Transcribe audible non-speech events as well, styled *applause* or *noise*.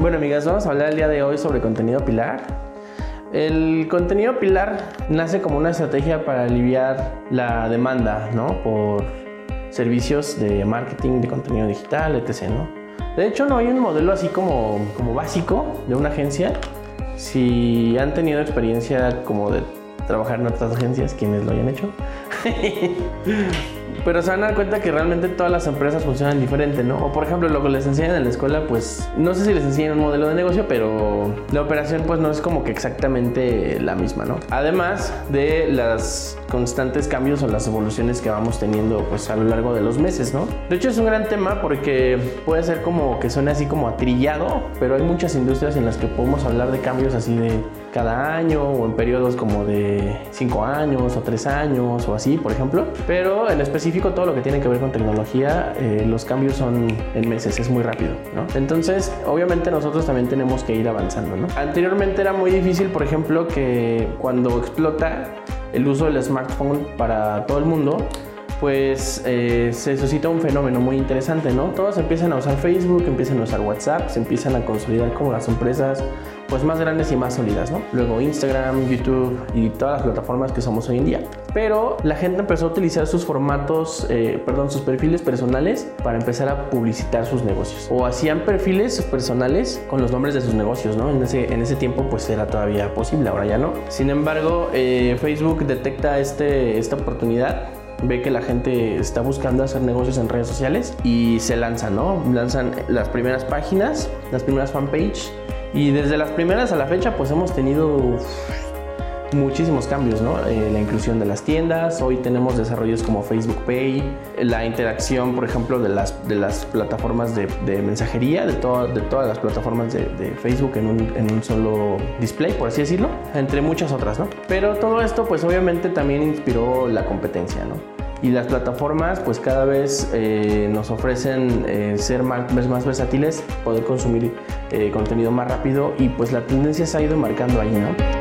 Bueno, amigas, vamos a hablar el día de hoy sobre contenido pilar. El contenido pilar nace como una estrategia para aliviar la demanda, ¿no? Por servicios de marketing, de contenido digital, etc., ¿no? De hecho, no hay un modelo así como, como básico de una agencia. Si han tenido experiencia como de trabajar en otras agencias, quienes lo hayan hecho, *laughs* pero se van a dar cuenta que realmente todas las empresas funcionan diferente, ¿no? O por ejemplo, lo que les enseñan en la escuela, pues no sé si les enseñan un modelo de negocio, pero la operación pues no es como que exactamente la misma, ¿no? Además de los constantes cambios o las evoluciones que vamos teniendo pues a lo largo de los meses, ¿no? De hecho es un gran tema porque puede ser como que suene así como atrillado, pero hay muchas industrias en las que podemos hablar de cambios así de cada año o en periodos como de 5 años o 3 años o así, por ejemplo. Pero en específico todo lo que tiene que ver con tecnología, eh, los cambios son en meses, es muy rápido. Entonces, obviamente nosotros también tenemos que ir avanzando. Anteriormente era muy difícil, por ejemplo, que cuando explota el uso del smartphone para todo el mundo, pues eh, se suscita un fenómeno muy interesante, ¿no? Todos empiezan a usar Facebook, empiezan a usar WhatsApp, se empiezan a consolidar como las empresas pues más grandes y más sólidas, ¿no? Luego Instagram, YouTube y todas las plataformas que somos hoy en día. Pero la gente empezó a utilizar sus formatos, eh, perdón, sus perfiles personales para empezar a publicitar sus negocios. O hacían perfiles personales con los nombres de sus negocios, ¿no? En ese, en ese tiempo pues era todavía posible, ahora ya no. Sin embargo, eh, Facebook detecta este, esta oportunidad ve que la gente está buscando hacer negocios en redes sociales y se lanzan, ¿no? Lanzan las primeras páginas, las primeras fanpage y desde las primeras a la fecha pues hemos tenido muchísimos cambios, ¿no? Eh, la inclusión de las tiendas, hoy tenemos desarrollos como Facebook Pay, la interacción, por ejemplo, de las, de las plataformas de, mensajería, de, de todas las plataformas de, de Facebook en un, en un, solo display, por así decirlo, entre muchas otras, ¿no? Pero todo esto, pues obviamente también inspiró la competencia, ¿no? Y las plataformas pues cada vez eh, nos ofrecen eh, ser más, más, versátiles, poder consumir eh, contenido más rápido y pues la tendencia se ha ido marcando ahí, ¿no?